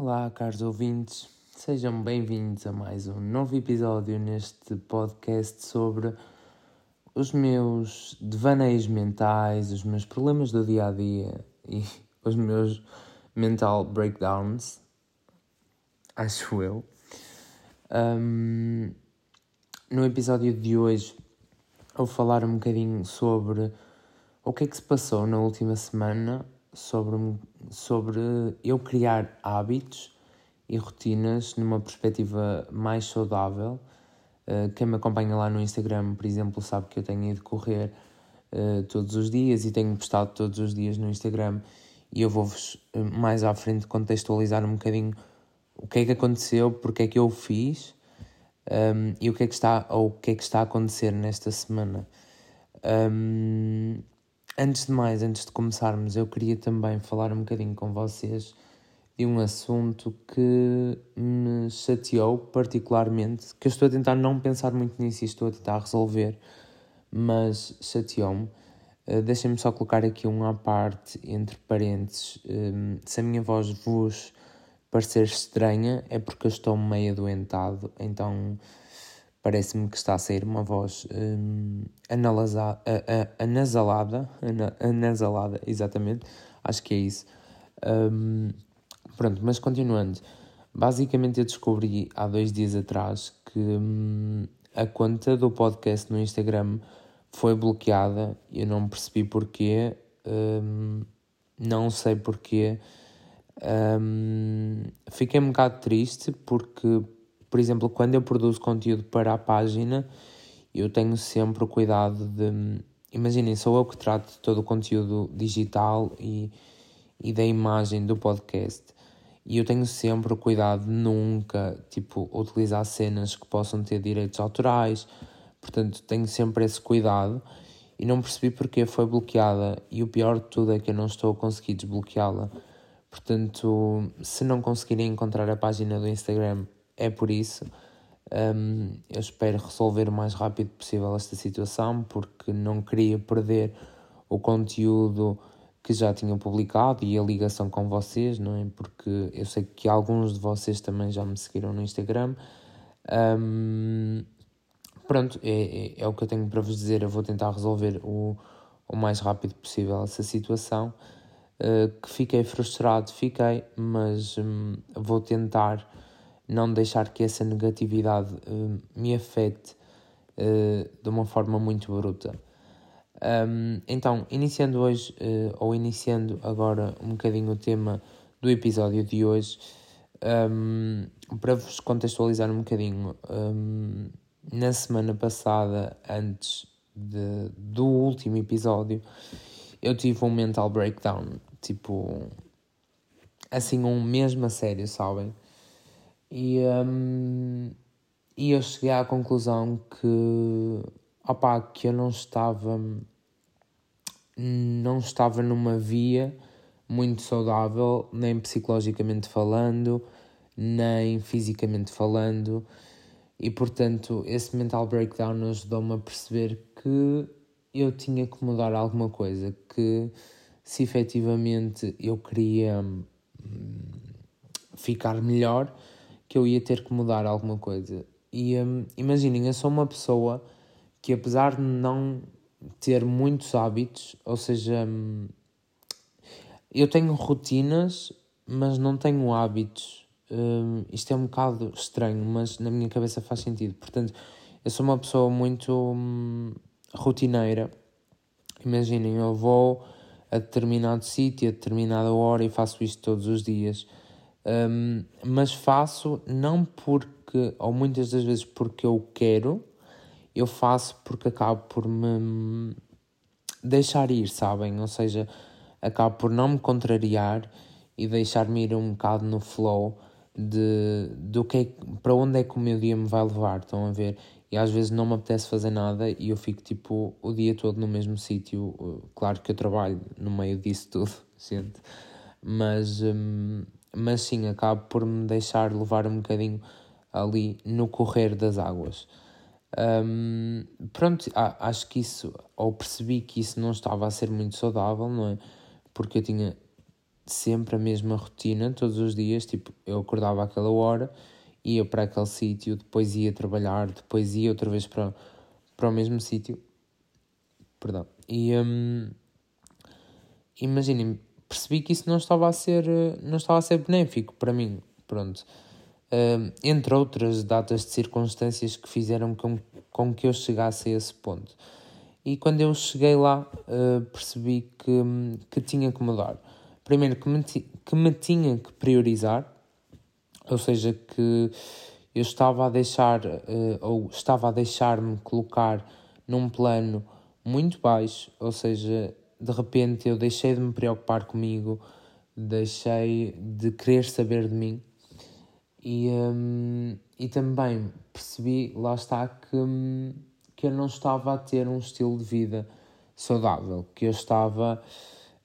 Olá, caros ouvintes, sejam bem-vindos a mais um novo episódio neste podcast sobre os meus devaneios mentais, os meus problemas do dia a dia e os meus mental breakdowns, acho eu. Um, no episódio de hoje, vou falar um bocadinho sobre o que é que se passou na última semana sobre, sobre eu criar hábitos e rotinas numa perspectiva mais saudável. Uh, quem me acompanha lá no Instagram, por exemplo, sabe que eu tenho ido correr uh, todos os dias e tenho postado todos os dias no Instagram e eu vou-vos eh, mais à frente contextualizar um bocadinho o que é que aconteceu, porque é que eu fiz um, e o que é que está ou o que é que está a acontecer nesta semana. Um, Antes de mais, antes de começarmos, eu queria também falar um bocadinho com vocês de um assunto que me chateou particularmente, que eu estou a tentar não pensar muito nisso e estou a tentar resolver, mas chateou-me. Uh, Deixem-me só colocar aqui um à parte, entre parênteses. Um, eh, se a minha voz vos parecer estranha, é porque eu estou meio adoentado, então parece-me que está a sair uma voz um, analasa, anasalada, anasalada, exatamente, acho que é isso. Um, pronto, mas continuando, basicamente eu descobri há dois dias atrás que um, a conta do podcast no Instagram foi bloqueada, eu não percebi porquê, um, não sei porquê. Um, fiquei um bocado triste porque por exemplo, quando eu produzo conteúdo para a página, eu tenho sempre o cuidado de. Imaginem, sou eu que trato de todo o conteúdo digital e, e da imagem do podcast. E eu tenho sempre o cuidado de nunca, tipo, utilizar cenas que possam ter direitos autorais. Portanto, tenho sempre esse cuidado. E não percebi porque foi bloqueada. E o pior de tudo é que eu não estou a conseguir desbloqueá-la. Portanto, se não conseguirem encontrar a página do Instagram é por isso. Um, eu espero resolver o mais rápido possível esta situação, porque não queria perder o conteúdo que já tinha publicado e a ligação com vocês, não é? Porque eu sei que alguns de vocês também já me seguiram no Instagram. Um, pronto, é, é, é, o que eu tenho para vos dizer. Eu vou tentar resolver o, o mais rápido possível essa situação. Uh, que fiquei frustrado, fiquei, mas um, vou tentar não deixar que essa negatividade uh, me afete uh, de uma forma muito bruta. Um, então, iniciando hoje, uh, ou iniciando agora um bocadinho o tema do episódio de hoje, um, para vos contextualizar um bocadinho, na semana passada, antes de, do último episódio, eu tive um mental breakdown, tipo, assim, um mesmo a sério, sabem? E, um, e eu cheguei à conclusão que, opa, que eu não estava, não estava numa via muito saudável, nem psicologicamente falando, nem fisicamente falando, e portanto esse mental breakdown ajudou-me a perceber que eu tinha que mudar alguma coisa, que se efetivamente eu queria hum, ficar melhor, que eu ia ter que mudar alguma coisa. E um, imaginem, eu sou uma pessoa que, apesar de não ter muitos hábitos, ou seja, hum, eu tenho rotinas, mas não tenho hábitos. Um, isto é um bocado estranho, mas na minha cabeça faz sentido. Portanto, eu sou uma pessoa muito hum, rotineira. Imaginem, eu vou a determinado sítio, a determinada hora e faço isto todos os dias. Um, mas faço não porque, ou muitas das vezes porque eu quero, eu faço porque acabo por me deixar ir, sabem? Ou seja, acabo por não me contrariar e deixar-me ir um bocado no flow de do que é, para onde é que o meu dia me vai levar, estão a ver? E às vezes não me apetece fazer nada e eu fico tipo o dia todo no mesmo sítio. Claro que eu trabalho no meio disso tudo, gente, mas um, mas sim, acabo por me deixar levar um bocadinho ali no correr das águas. Um, pronto, acho que isso, ou percebi que isso não estava a ser muito saudável, não é? Porque eu tinha sempre a mesma rotina, todos os dias, tipo, eu acordava àquela hora, ia para aquele sítio, depois ia trabalhar, depois ia outra vez para, para o mesmo sítio. Perdão. E um, imaginem, percebi que isso não estava a ser, não estava a ser benéfico para mim. Pronto. Um, entre outras datas de circunstâncias que fizeram com, com que eu chegasse a esse ponto. E quando eu cheguei lá, uh, percebi que, que tinha que mudar. Primeiro, que me, que me tinha que priorizar, ou seja, que eu estava a deixar, uh, ou estava a deixar-me colocar num plano muito baixo, ou seja, de repente eu deixei de me preocupar comigo, deixei de querer saber de mim e, um, e também percebi, lá está, que. Um, que eu não estava a ter um estilo de vida saudável, que eu estava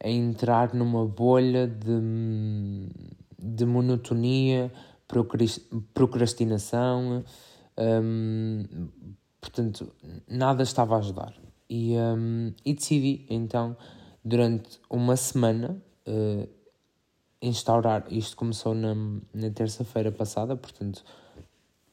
a entrar numa bolha de, de monotonia, procrastinação, portanto, nada estava a ajudar. E, um, e decidi então, durante uma semana, uh, instaurar. Isto começou na, na terça-feira passada, portanto,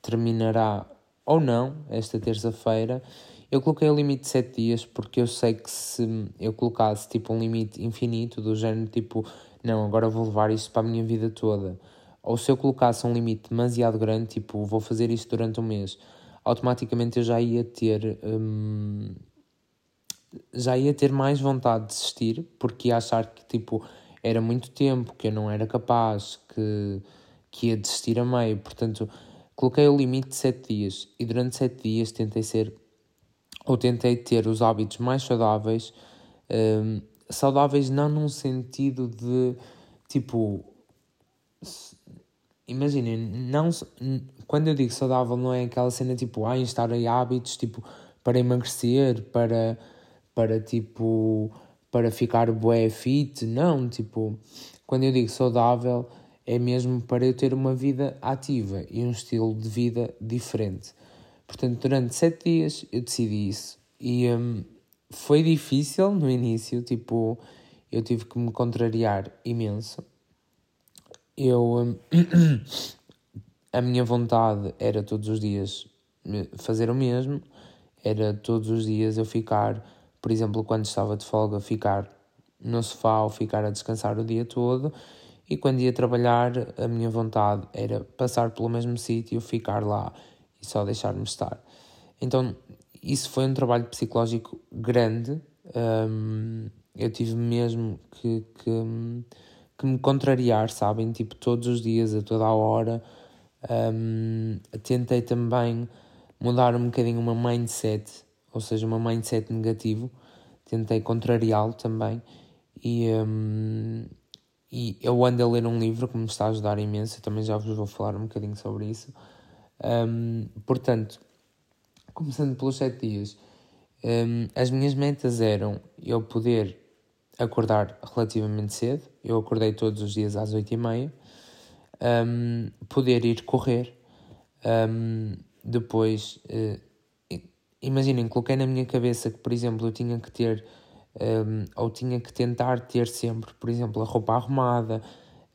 terminará ou não, esta terça-feira. Eu coloquei o limite de 7 dias porque eu sei que se eu colocasse tipo um limite infinito, do género tipo, não, agora vou levar isto para a minha vida toda, ou se eu colocasse um limite demasiado grande, tipo, vou fazer isto durante um mês, automaticamente eu já ia ter. Hum, já ia ter mais vontade de desistir porque ia achar que tipo era muito tempo, que eu não era capaz, que, que ia desistir a meio. Portanto, Coloquei o limite de 7 dias e durante 7 dias tentei ser ou tentei ter os hábitos mais saudáveis. Um, saudáveis não num sentido de tipo. Imaginem, não, quando eu digo saudável, não é aquela cena tipo, ah, instaurei hábitos tipo para emagrecer, para, para tipo, para ficar bué fit. Não, tipo, quando eu digo saudável, é mesmo para eu ter uma vida ativa e um estilo de vida diferente. Portanto, durante sete dias eu decidi isso e um, foi difícil no início, tipo, eu tive que me contrariar imenso. Eu, um, a minha vontade era todos os dias fazer o mesmo, era todos os dias eu ficar, por exemplo, quando estava de folga, ficar no sofá ou ficar a descansar o dia todo e quando ia trabalhar, a minha vontade era passar pelo mesmo sítio, ficar lá e só deixar-me estar. Então, isso foi um trabalho psicológico grande. Um, eu tive mesmo que, que, que, me contrariar, sabem? Tipo, todos os dias, a toda a hora. Um, tentei também mudar um bocadinho uma mindset, ou seja, uma mindset negativo. Tentei contrariá-lo também. E, um, e eu ando a ler um livro que me está a ajudar imenso, eu também já vos vou falar um bocadinho sobre isso. Um, portanto, começando pelos sete dias, um, as minhas metas eram eu poder acordar relativamente cedo, eu acordei todos os dias às oito e meia, um, poder ir correr, depois, uh, imaginem, coloquei na minha cabeça que, por exemplo, eu tinha que ter um, ou tinha que tentar ter sempre, por exemplo, a roupa arrumada,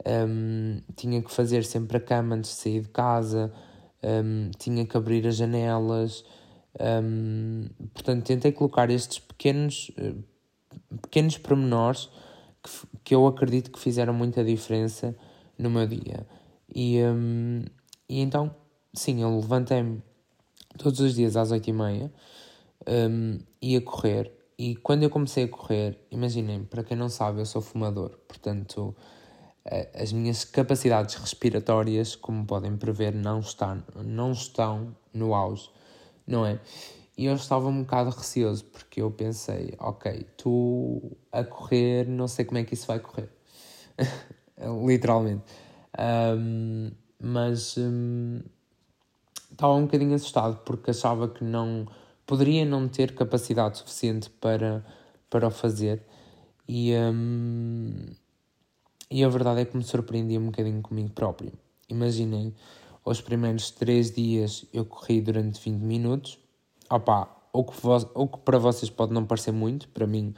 um, tinha que fazer sempre a cama antes de sair de casa, um, tinha que abrir as janelas. portanto, tentei colocar estes pequenos, uh, pequenos pormenores que, que eu acredito que fizeram muita diferença no meu dia. E, e então, sim, eu levantei-me todos os dias às oito e meia, um, ia correr, e quando eu comecei a correr, imaginem, para quem não sabe, eu sou fumador, portanto, eh, as minhas capacidades respiratórias, como podem prever, não estão, não estão no auge, não é? E eu estava um bocado receoso, porque eu pensei, ok, tu a correr, não sei como é que isso vai correr. Literalmente. Um, mas um, estava um bocadinho assustado, porque achava que não poderia não ter capacidade suficiente para, para o fazer. E, hum, e a verdade é que me surpreendi um bocadinho comigo próprio. Imaginem, os primeiros 3 dias eu corri durante 20 minutos. Opa, o que, o que para vocês pode não parecer muito, para mim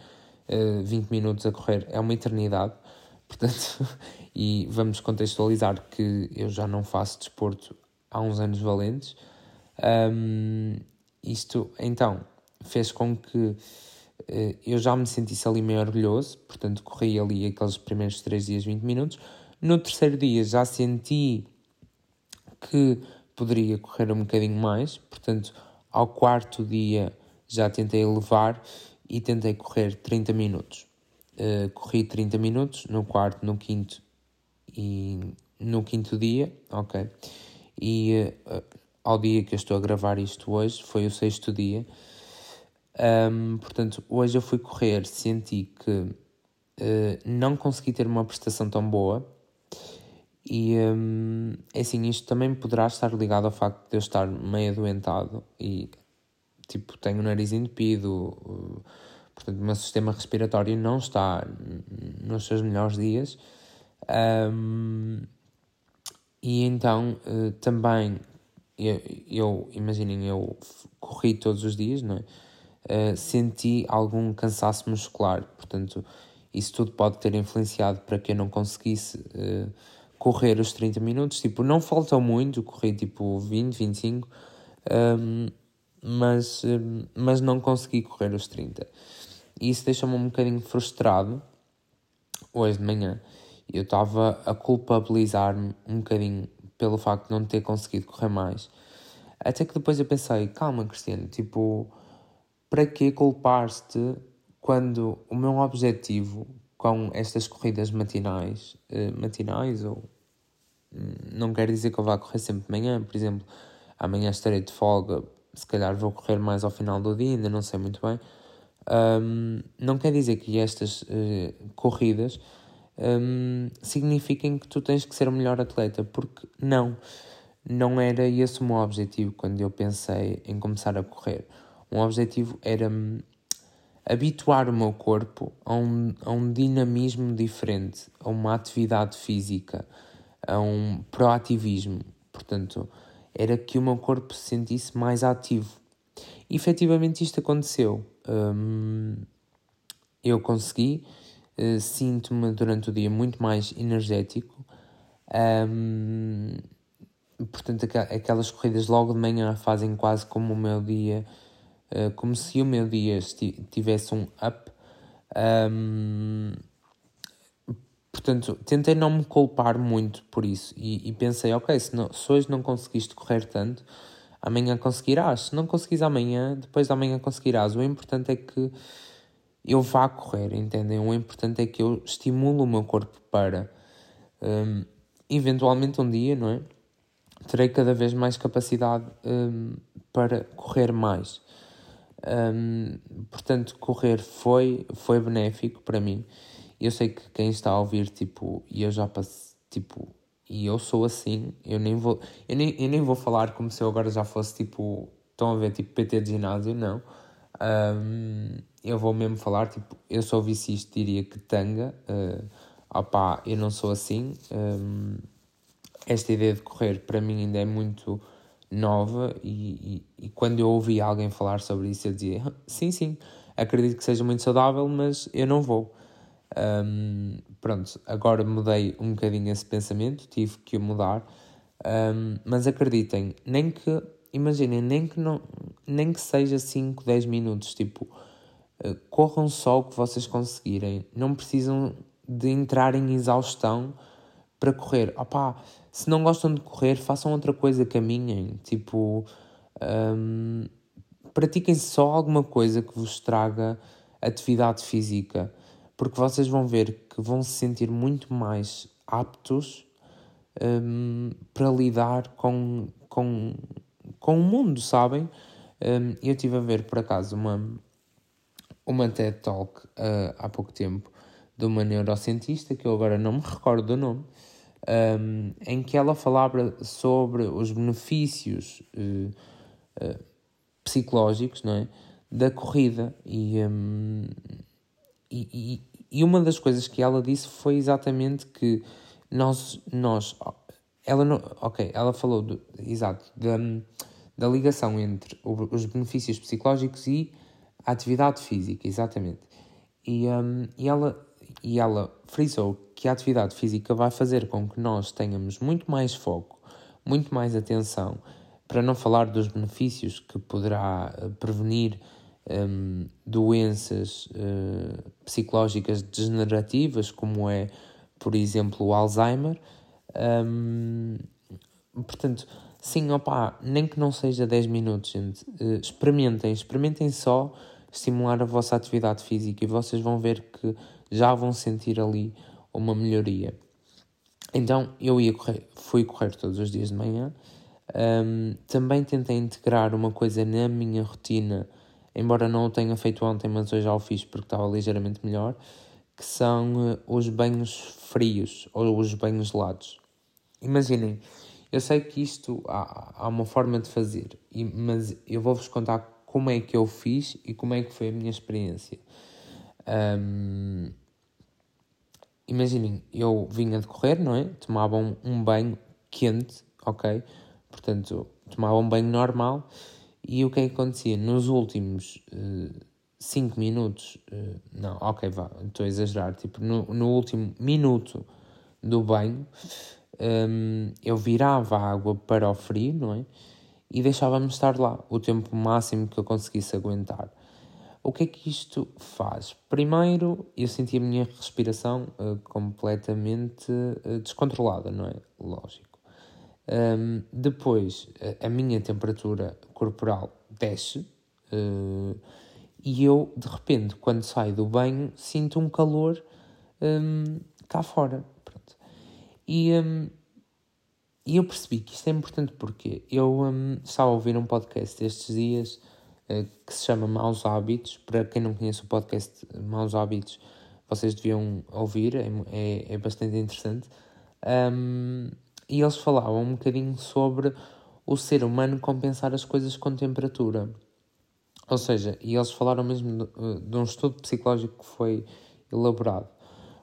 uh, eh, 20 minutos a correr é uma eternidade, Portanto, e vamos contextualizar que eu já não faço desporto há uns anos valentes. Um, isto, então, fez com que uh, eu já me sentisse ali meio orgulhoso, portanto, corri ali aqueles primeiros 3 dias, 20 minutos. No terceiro dia já senti que poderia correr um bocadinho mais, portanto, ao quarto dia já tentei elevar e tentei correr 30 minutos. Uh, corri 30 minutos no quarto, no quinto e no quinto dia, ok? E uh, ao dia que eu estou a gravar isto hoje, foi o sexto dia. Um, portanto, hoje eu fui correr, senti que uh, não consegui ter uma prestação tão boa. E um, é assim, isto também poderá estar ligado ao facto de eu estar meio adoentado e tipo, tenho o nariz entupido, portanto, o meu sistema respiratório não está nos seus melhores dias. Um, e então uh, também eu, eu imaginem, eu corri todos os dias, não é? Uh, senti algum cansaço muscular, portanto, isso tudo pode ter influenciado para que eu não conseguisse uh, correr os 30 minutos. Tipo, não faltou muito, corri tipo 20, 25, um, mas, mas não consegui correr os 30. E isso deixa-me um bocadinho frustrado hoje de manhã. Eu estava a culpabilizar-me um bocadinho pelo facto de não ter conseguido correr mais. Até que depois eu pensei, calma, Cristiano, tipo, para que culpar-te quando o meu objetivo com estas corridas matinais, eh, matinais ou hum, não quer dizer que eu vá correr sempre de manhã, por exemplo, amanhã estarei de folga, se calhar vou correr mais ao final do dia, ainda não sei muito bem. Um, não quer dizer que estas uh, corridas um, signifiquem que tu tens que ser o melhor atleta, porque não, não era esse o meu objetivo quando eu pensei em começar a correr. Um objetivo era habituar o meu corpo a um, a um dinamismo diferente, a uma atividade física, a um proativismo. Portanto, era que o meu corpo se sentisse mais ativo. E efetivamente isto aconteceu. Um, eu consegui uh, sinto-me durante o dia muito mais energético. Um, portanto, aquelas corridas logo de manhã fazem quase como o meu dia, uh, como se o meu dia tivesse um up. Um, portanto, tentei não me culpar muito por isso e, e pensei, ok, se, não, se hoje não conseguiste correr tanto, amanhã conseguirás. Se não conseguires amanhã, depois de amanhã conseguirás. O importante é que eu vá correr, entendem? O importante é que eu estimulo o meu corpo para, um, eventualmente um dia, não é? Terei cada vez mais capacidade um, para correr mais. Um, portanto, correr foi, foi benéfico para mim. Eu sei que quem está a ouvir, tipo, e eu já passei, tipo, e eu sou assim, eu nem vou, eu nem, eu nem vou falar como se eu agora já fosse, tipo, estão a ver, tipo, PT de ginásio, não. Um, eu vou mesmo falar, tipo, eu sou vicista, diria que tanga, uh, opá, eu não sou assim. Um, esta ideia de correr para mim ainda é muito nova e, e, e, quando eu ouvi alguém falar sobre isso eu dizia, sim, sim, acredito que seja muito saudável, mas eu não vou. Um, pronto, agora mudei um bocadinho esse pensamento, tive que o mudar, um, mas acreditem, nem que, imaginem, nem que, não, nem que seja 5, 10 minutos, tipo, eh, corram só o que vocês conseguirem. Não precisam de entrar em exaustão para correr. Opá, se não gostam de correr, façam outra coisa, caminhem. Tipo, um, pratiquem só alguma coisa que vos traga atividade física, porque vocês vão ver que vão se sentir muito mais aptos um, para lidar com, com, com o mundo, sabem? Um, eu estive a ver por acaso uma, uma TED Talk uh, há pouco tempo de uma neurocientista, que eu agora não me recordo do nome, um, em que ela falava sobre os benefícios uh, uh, psicológicos não é? da corrida. E, um, e, e, uma das coisas que ela disse foi exatamente que nós. nós ela não, ok, ela falou, do, exato, da, da ligação entre os benefícios psicológicos e a atividade física, exatamente. E, um, e, ela, e ela frisou que a atividade física vai fazer com que nós tenhamos muito mais foco, muito mais atenção, para não falar dos benefícios que poderá eh, prevenir um, doenças uh, psicológicas degenerativas, como é, por exemplo, o Alzheimer. Um, portanto, sim, opá, nem que não seja 10 minutos, gente, uh, experimentem, experimentem só estimular a vossa atividade física e vocês vão ver que já vão sentir ali uma melhoria. Então, eu ia correr, fui correr todos os dias de manhã. Um, também tentei integrar uma coisa na minha rotina embora não o tenha feito ontem, mas hoje já o fiz porque estava ligeiramente melhor, que são uh, os banhos frios ou os banhos gelados. Imaginem, eu sei que isto há, há uma forma de fazer, mas eu vou-vos contar como é que eu fiz e como é que foi a minha experiência. Um, imaginem, eu vinha de correr, não é? Tomava um, banho quente, ok? Portanto, tomava um banho normal e o que é que acontecia? Nos últimos 5 uh, minutos, uh, não, ok, vá, estou a exagerar, tipo, no, no último minuto do banho, um, eu virava a água para o frio, não é? E deixava-me estar lá o tempo máximo que eu conseguisse aguentar. O que é que isto faz? Primeiro, eu senti a minha respiração uh, completamente uh, descontrolada, não é? Lógico. Um, depois, a, a, minha temperatura corporal desce uh, e eu, de repente, quando saio do banho, sinto um calor um, cá fora. E, um, eu percebi que isto é importante porque eu um, estava a ouvir um podcast estes dias uh, que se chama Maus Hábitos. Para quem não conhece o podcast Maus Hábitos, vocês deviam ouvir, é, é, é bastante interessante. Um, e eles falavam um bocadinho sobre o ser humano compensar as coisas com temperatura. Ou seja, e eles falaram mesmo de, eh, de um estudo psicológico que foi elaborado.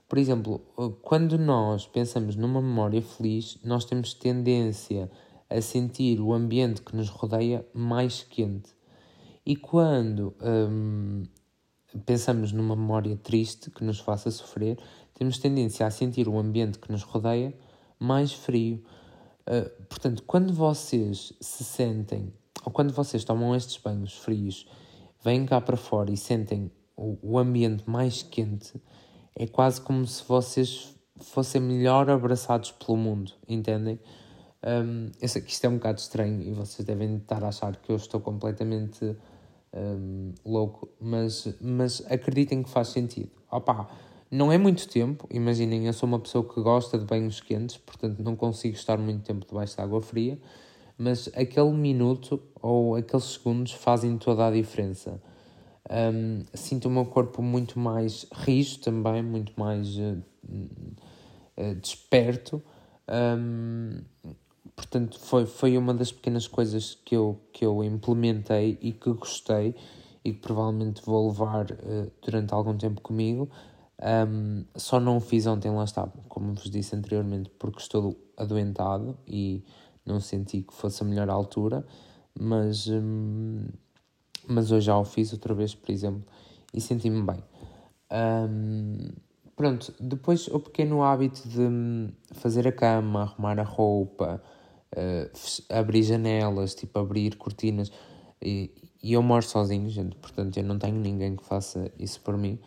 Por exemplo, eh, quando nós pensamos numa memória feliz, nós temos tendência a sentir o ambiente que nos rodeia mais quente. E quando hum, pensamos numa memória triste que nos faça sofrer, temos tendência a sentir o ambiente que nos rodeia mais frio. Uh, portanto, quando vocês se sentem, ou quando vocês tomam estes banhos frios, vêm cá para fora e sentem o, o ambiente mais quente, é quase como se vocês fossem melhor abraçados pelo mundo, entendem? Um, eu sei que isto é um bocado estranho e vocês devem estar a achar que eu estou completamente um, louco, mas, mas acreditem que faz sentido. Opa, não é muito tempo, imaginem, eu sou uma pessoa que gosta de banhos quentes, portanto não consigo estar muito tempo debaixo de água fria, mas aquele minuto ou aqueles segundos fazem toda a diferença. Um, sinto o meu corpo muito mais rijo também, muito mais uh, uh, desperto. Um, portanto, foi, foi uma das pequenas coisas que eu, que eu implementei e que gostei e que provavelmente vou levar uh, durante algum tempo comigo um, só não o fiz ontem, lá está, como vos disse anteriormente, porque estou adoentado e não senti que fosse a melhor altura, mas, um, mas hoje já o fiz outra vez, por exemplo, e senti-me bem. Um, pronto, depois o pequeno hábito de fazer a cama, arrumar a roupa, uh, abrir janelas, tipo abrir cortinas, e, e eu moro sozinho, gente, portanto eu não tenho ninguém que faça isso por mim.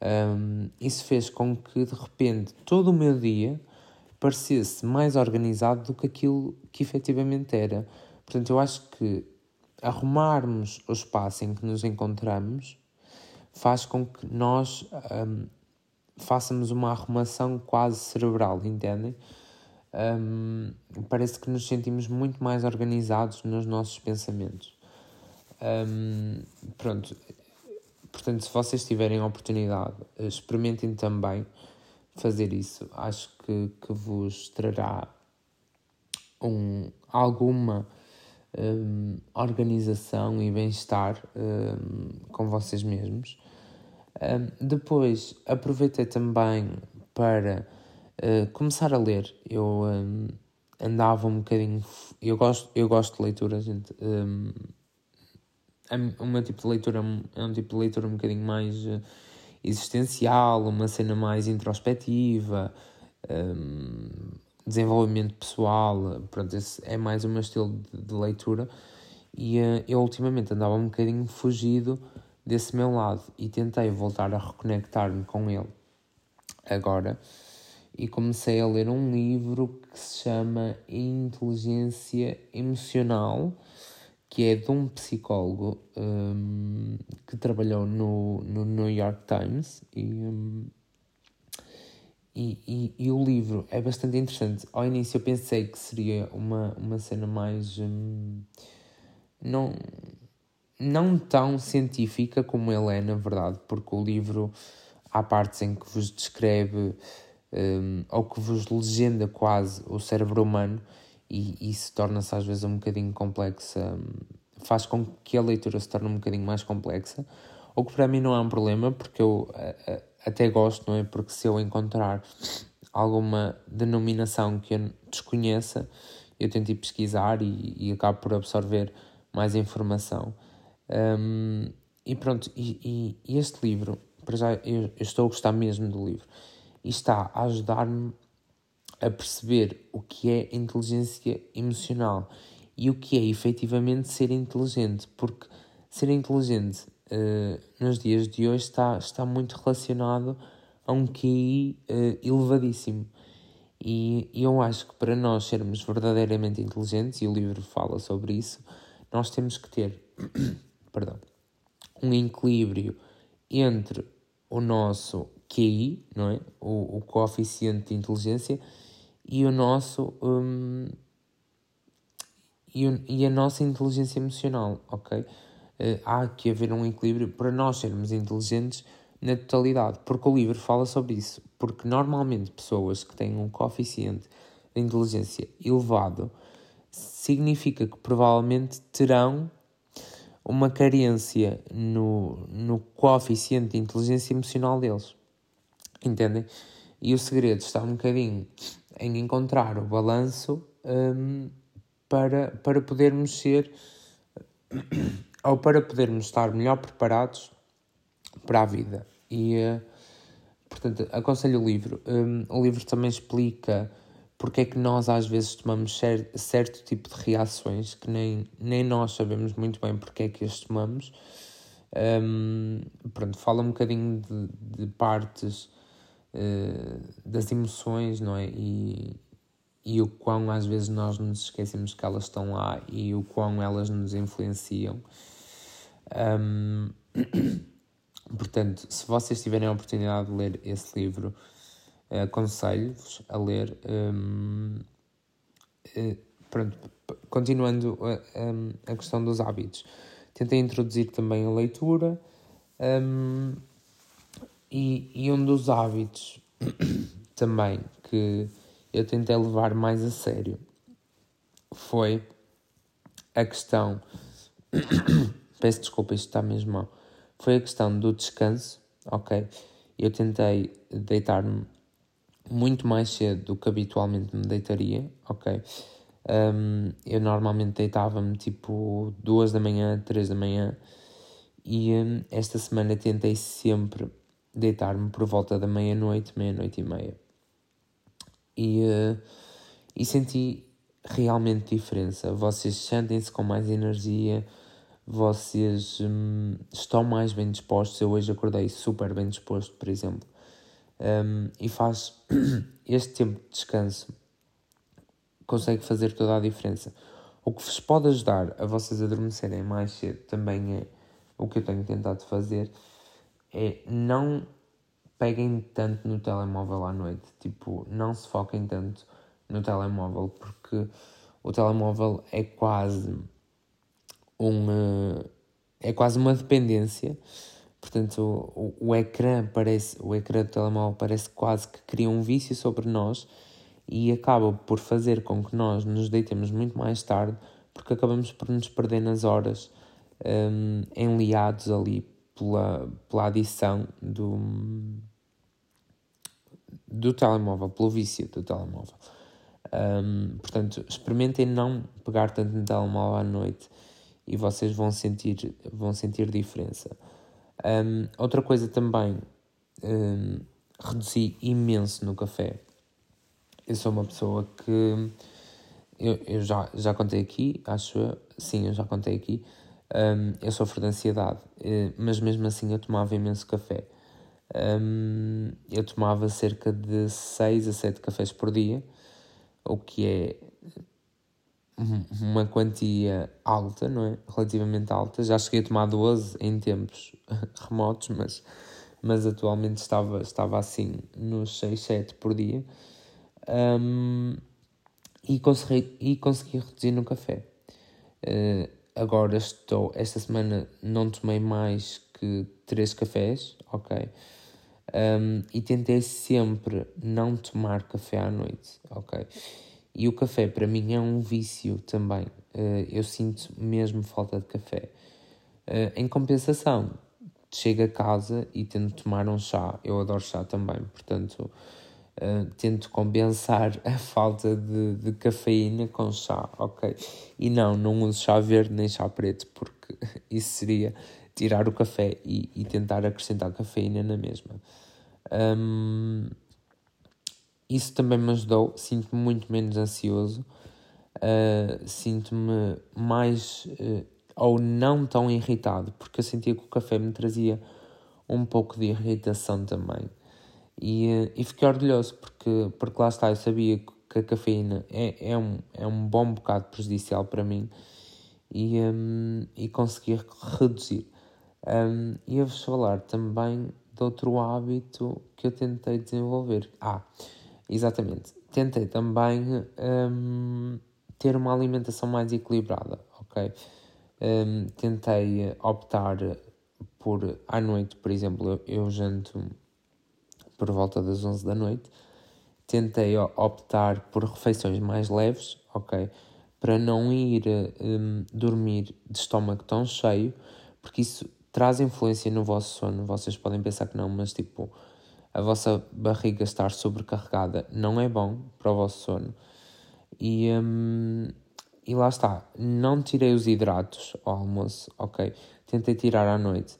Um, isso fez com que de repente todo o meu dia parecesse mais organizado do que aquilo que efetivamente era. Portanto, eu acho que arrumarmos o espaço em que nos encontramos faz com que nós um, façamos uma arrumação quase cerebral, entendem? Um, parece que nos sentimos muito mais organizados nos nossos pensamentos. Um, pronto, Portanto, se vocês tiverem a oportunidade, experimentem também fazer isso. Acho que, que vos trará um, alguma um, organização e bem-estar um, com vocês mesmos. Um, depois, aproveitei também para uh, começar a ler. Eu um, andava um bocadinho. Eu gosto, eu gosto de leitura, gente. Um, o meu tipo de leitura é um tipo de leitura um bocadinho mais uh, existencial, uma cena mais introspectiva, um, desenvolvimento pessoal. Pronto, esse é mais o meu estilo de, de leitura. E uh, eu ultimamente andava um bocadinho fugido desse meu lado e tentei voltar a reconectar-me com ele agora e comecei a ler um livro que se chama Inteligência Emocional, que é de um psicólogo um, que trabalhou no, no New York Times e, um, e, e, e, o livro é bastante interessante. Ao início eu pensei que seria uma, uma cena mais. Um, não, não tão científica como ele é, na verdade, porque o livro há partes em que vos descreve um, ou que vos legenda quase o cérebro humano e isso torna-se às vezes um bocadinho complexa, hum, faz com que a leitura se torne um bocadinho mais complexa, o que para mim não é um problema, porque eu até gosto, não é? Porque se eu encontrar alguma denominação que eu desconheça, eu tento ir pesquisar e, e acabo por absorver mais informação. Um, e pronto, e, e, este livro, para já eu, eu estou a gostar mesmo do livro e está a ajudar-me a perceber o que é inteligência emocional e o que é efetivamente ser inteligente, porque ser inteligente uh, nos dias de hoje está, está muito relacionado a um QI uh, elevadíssimo. E, e eu acho que para nós sermos verdadeiramente inteligentes, e o livro fala sobre isso, nós temos que ter perdão, um equilíbrio entre o nosso QI, não é? O, o coeficiente de inteligência e o nosso um, e, e, a nossa inteligência emocional, ok? Uh, há que haver um equilíbrio para nós sermos inteligentes na totalidade, porque o livro fala sobre isso, porque normalmente pessoas que têm um coeficiente de inteligência elevado significa que provavelmente terão uma carência no, no coeficiente de inteligência emocional deles. Entendem? E o segredo está um bocadinho em encontrar o balanço um, para, para podermos ser ou para podermos estar melhor preparados para a vida. E, uh, portanto, aconselho o livro. Um, o livro também explica porque é que nós às vezes tomamos cer certo tipo de reações que nem, nem nós sabemos muito bem porque é que as tomamos. Um, pronto, fala um bocadinho de, de partes uh, das emoções, não é? E, e o quão às vezes nós nos esquecemos que elas estão lá e o quão elas nos influenciam. Um, portanto, se vocês tiverem a oportunidade de ler esse livro, aconselho-vos a ler. Um, uh, pronto, continuando a, a, questão dos hábitos, tentei introduzir também a leitura um, e, e um dos hábitos também que eu tentei levar mais a sério foi a questão. Peço desculpa, isto está mesmo mal. Foi a questão do descanso, ok? Eu tentei deitar-me muito mais cedo do que habitualmente me deitaria, ok? Um, eu normalmente deitava-me tipo duas da manhã, três da manhã e um, esta semana tentei sempre deitar-me por volta da meia-noite, meia-noite e meia. E, uh, e senti realmente diferença. Vocês sentem-se com mais energia, vocês um, estão mais bem dispostos. Eu hoje acordei super bem disposto, por exemplo um, e faz este tempo de descanso consegue fazer toda a diferença. O que vos pode ajudar a vocês adormecerem mais cedo também é o que eu tenho tentado fazer é não peguem tanto no telemóvel à noite, tipo, não se foquem tanto no telemóvel porque o telemóvel é quase um é quase uma dependência. Portanto, o, o, ecrã parece, o ecrã do telemóvel parece quase que cria um vício sobre nós e acaba por fazer com que nós nos deitemos muito mais tarde porque acabamos por nos perder nas horas um, enliados ali pela, pela adição do, do telemóvel, pelo vício do telemóvel. Um, portanto, experimentem não pegar tanto no telemóvel à noite e vocês vão sentir, vão sentir diferença. Um, outra coisa também um, reduzi imenso no café. Eu sou uma pessoa que. Eu, eu já, já contei aqui, acho. Sim, eu já contei aqui. Um, eu sofro de ansiedade, uh, mas mesmo assim eu tomava imenso café. Um, eu tomava cerca de 6 a 7 cafés por dia, o que é uma quantia alta, não é? Relativamente alta. Já cheguei a tomar 12 em tempos remotos, mas, mas atualmente estava, estava assim nos 6, 7 por dia. Um, e, consegui, e consegui reduzir no café. Uh, agora estou, esta semana não tomei mais que 3 cafés, ok? Um, e tentei sempre não tomar café à noite, ok? E o café para mim é um vício também. Uh, eu sinto mesmo falta de café. Uh, em compensação, chego a casa e tento tomar um chá. Eu adoro chá também, portanto, uh, tento compensar a falta de, de cafeína com chá, ok? E não, não uso chá verde nem chá preto, porque isso seria tirar o café e, e tentar acrescentar cafeína na mesma. Um, isso também me ajudou, sinto-me muito menos ansioso, uh, sinto-me mais uh, ou não tão irritado, porque eu sentia que o café me trazia um pouco de irritação também. E, uh, e fiquei orgulhoso, porque, porque lá está, eu sabia que a cafeína é, é, um, é um bom bocado prejudicial para mim e, um, e consegui reduzir. Um, e eu vos falar também de outro hábito que eu tentei desenvolver. Ah, Exatamente. Tentei também um, ter uma alimentação mais equilibrada, ok? Um, tentei optar por, à noite, por exemplo, eu, eu janto por volta das 11 da noite. Tentei optar por refeições mais leves, ok? Para não ir um, dormir de estômago tão cheio, porque isso traz influência no vosso sono. Vocês podem pensar que não, mas tipo, a vossa barriga estar sobrecarregada não é bom para o vosso sono. E, um, e lá está, não tirei os hidratos ao almoço, ok? Tentei tirar à noite,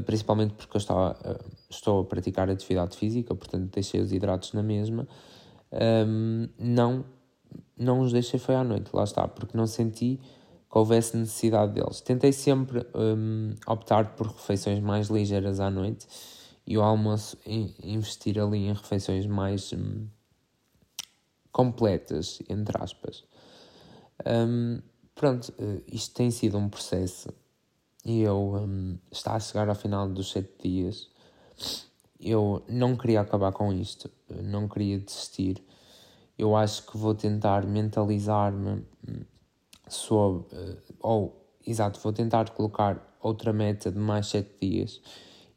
principalmente porque eu estava, eh, estou a praticar atividade física, portanto deixei os hidratos na mesma. Um, não, não os deixei foi à noite, lá está, porque não senti que houvesse necessidade deles. Tentei sempre um, optar por refeições mais ligeiras à noite e o almoço investir ali em refeições mais hum, completas, entre aspas. Um, pronto, eh, isto tem sido um processo e eu um, está a chegar ao final dos sete dias. Eu não queria acabar com isto, não queria desistir. Eu acho que vou tentar mentalizar-me hum, sobre, eh, ou, exato, vou tentar colocar outra meta de mais sete dias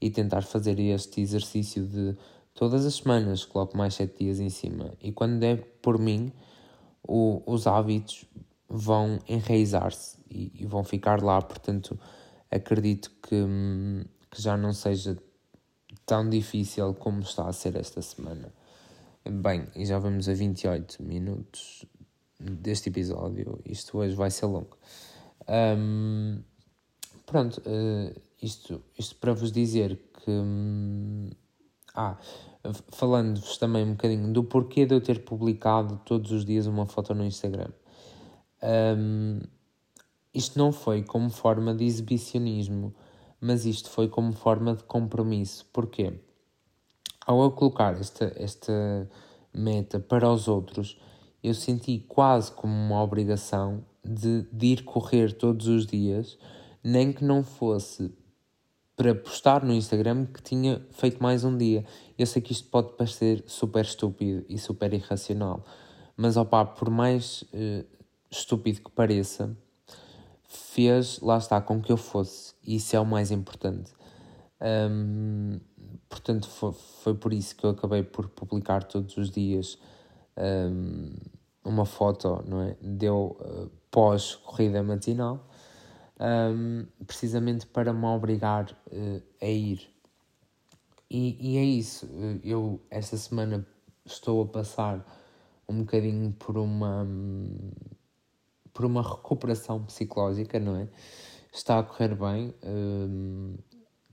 e tentar fazer este exercício de todas as semanas coloco mais 7 dias em cima e quando é por mim o, os hábitos vão enraizar-se e, e, vão ficar lá, portanto acredito que, que já não seja tão difícil como está a ser esta semana. Bem, e já vamos a 28 minutos deste episódio, isto hoje vai ser longo. Um, pronto, uh, isto, isto para vos dizer que. Hum, ah, falando-vos também um bocadinho do porquê de eu ter publicado todos os dias uma foto no Instagram. Um, isto não foi como forma de exibicionismo, mas isto foi como forma de compromisso. Porquê? Ao eu colocar esta, esta meta para os outros, eu senti quase como uma obrigação de, de ir correr todos os dias, nem que não fosse para postar no Instagram que tinha feito mais um dia. Eu sei que isto pode parecer super estúpido e super irracional, mas opá, por mais uh, estúpido que pareça, fez, lá está, com que eu fosse. Isso é o mais importante. Um, portanto, foi, foi por isso que eu acabei por publicar todos os dias um, uma foto, não é? Deu uh, pós-corrida matinal um, precisamente para me obrigar uh, a ir. E, e é isso, eu esta semana estou a passar um bocadinho por uma por uma recuperação psicológica, não é? Está a correr bem, um,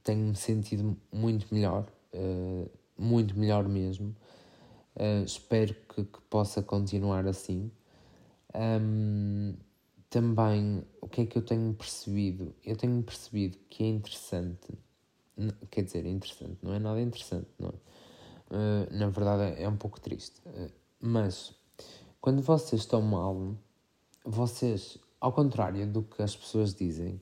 tenho-me sentido muito melhor uh, muito melhor mesmo. Uh, espero que, que, possa continuar assim. Um, também, o que é que eu tenho percebido? Eu tenho percebido que é interessante, quer dizer, interessante, não é nada interessante, não é? Uh, na verdade é, é um pouco triste, uh, mas quando vocês estão mal, vocês, ao contrário do que as pessoas dizem,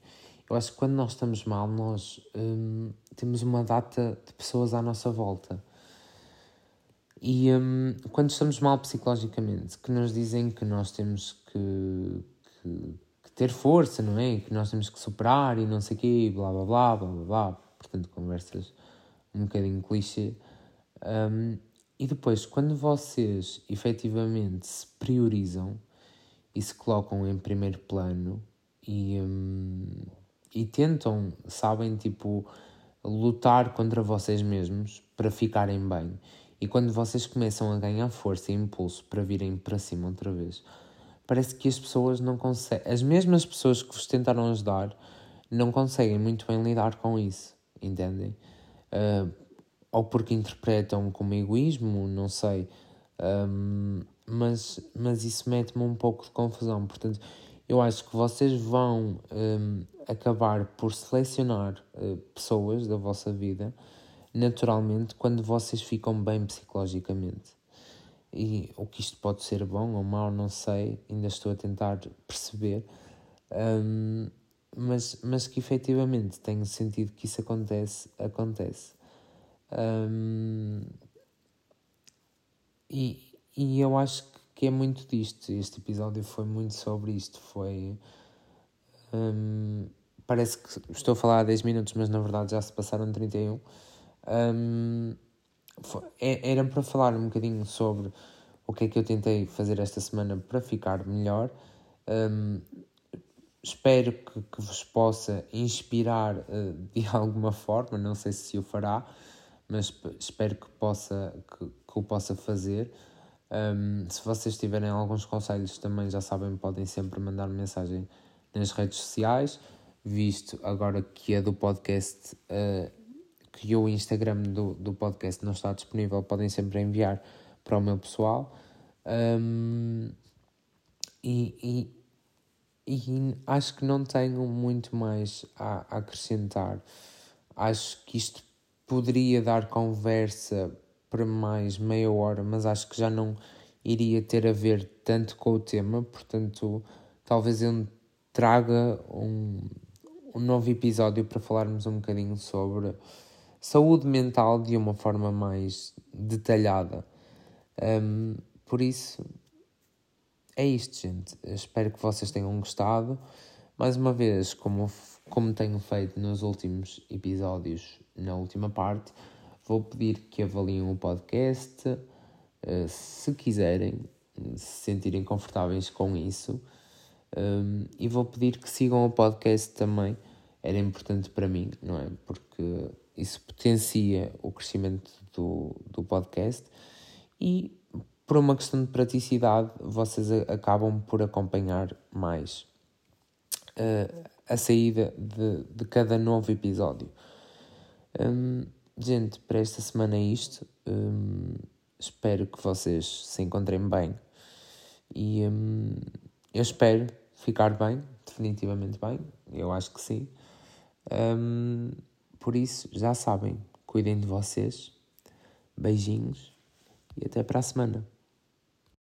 eu acho que quando nós estamos mal, nós um, temos uma data de pessoas à nossa volta. E um, quando estamos mal psicologicamente, que nos dizem que nós temos que, que, que, ter força, não é? Que nós temos que superar e não sei o quê, blá blá blá blá blá blá. Portanto, conversas um bocadinho clichê. Um, e depois, quando vocês efetivamente se priorizam e se colocam em primeiro plano e, um, e tentam, sabem, tipo, lutar contra vocês mesmos para ficarem bem. E quando vocês começam a ganhar força e impulso para virem para cima outra vez, parece que as pessoas não conseguem. As mesmas pessoas que vos tentaram ajudar não conseguem muito bem lidar com isso, entendem? Uh, ou porque interpretam como egoísmo, não sei. Um, mas, mas isso mete-me um pouco de confusão. Portanto, eu acho que vocês vão um, acabar por selecionar uh, pessoas da vossa vida naturalmente quando vocês ficam bem psicologicamente. E o que isto pode ser bom ou mau, não sei, ainda estou a tentar perceber, um, mas, mas que efetivamente tenho sentido que isso acontece, acontece. Um, e, e eu acho que é muito disto. Este episódio foi muito sobre isto. Foi. Um, parece que estou a falar há 10 minutos, mas na verdade já se passaram 31. Um, foi, é, era para falar um bocadinho sobre o que é que eu tentei fazer esta semana para ficar melhor. Um, espero que, que vos possa inspirar uh, de alguma forma, não sei se o fará, mas espero que, possa, que, que o possa fazer. Um, se vocês tiverem alguns conselhos também já sabem, podem sempre mandar mensagem nas redes sociais, visto agora que é do podcast, uh, que o Instagram do, do podcast não está disponível, podem sempre enviar para o meu pessoal. Um, e, e, e, acho que não tenho muito mais a, a acrescentar. Acho que isto poderia dar conversa para mais meia hora, mas acho que já não iria ter a ver tanto com o tema, portanto, talvez eu traga um, um novo episódio para falarmos um bocadinho sobre saúde mental de uma forma mais detalhada. Um, por isso, é isto, gente. Espero que vocês tenham gostado. Mais uma vez, como, como tenho feito nos últimos episódios, na última parte, Vou pedir que avaliem o podcast, uh, se quiserem, se sentirem confortáveis com isso. Um, e vou pedir que sigam o podcast também. Era importante para mim, não é? Porque isso potencia o crescimento do, do podcast e, por uma questão de praticidade, vocês acabam por acompanhar mais uh, a saída de, de cada novo episódio. Um, Gente, para esta semana é isto. Hum, espero que vocês se encontrem bem. E hum, eu espero ficar bem, definitivamente bem. Eu acho que sim. Hum, por isso, já sabem, cuidem de vocês. Beijinhos e até para a semana.